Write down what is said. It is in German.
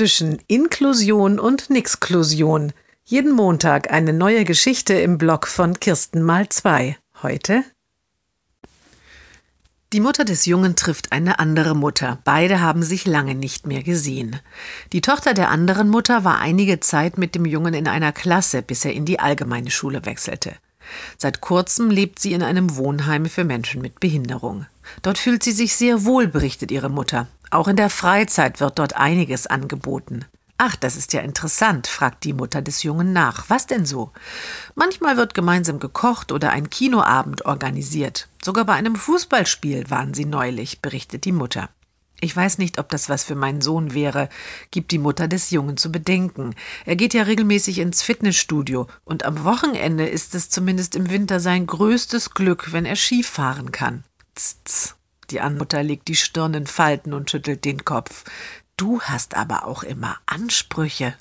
zwischen Inklusion und Nixklusion. Jeden Montag eine neue Geschichte im Blog von Kirsten mal zwei. Heute die Mutter des Jungen trifft eine andere Mutter. Beide haben sich lange nicht mehr gesehen. Die Tochter der anderen Mutter war einige Zeit mit dem Jungen in einer Klasse, bis er in die allgemeine Schule wechselte. Seit kurzem lebt sie in einem Wohnheim für Menschen mit Behinderung. Dort fühlt sie sich sehr wohl, berichtet ihre Mutter. Auch in der Freizeit wird dort einiges angeboten. Ach, das ist ja interessant, fragt die Mutter des Jungen nach. Was denn so? Manchmal wird gemeinsam gekocht oder ein Kinoabend organisiert. Sogar bei einem Fußballspiel waren sie neulich, berichtet die Mutter. Ich weiß nicht, ob das was für meinen Sohn wäre, gibt die Mutter des Jungen zu bedenken. Er geht ja regelmäßig ins Fitnessstudio und am Wochenende ist es zumindest im Winter sein größtes Glück, wenn er Ski fahren kann. Tz, Die Anmutter legt die Stirn in Falten und schüttelt den Kopf. Du hast aber auch immer Ansprüche,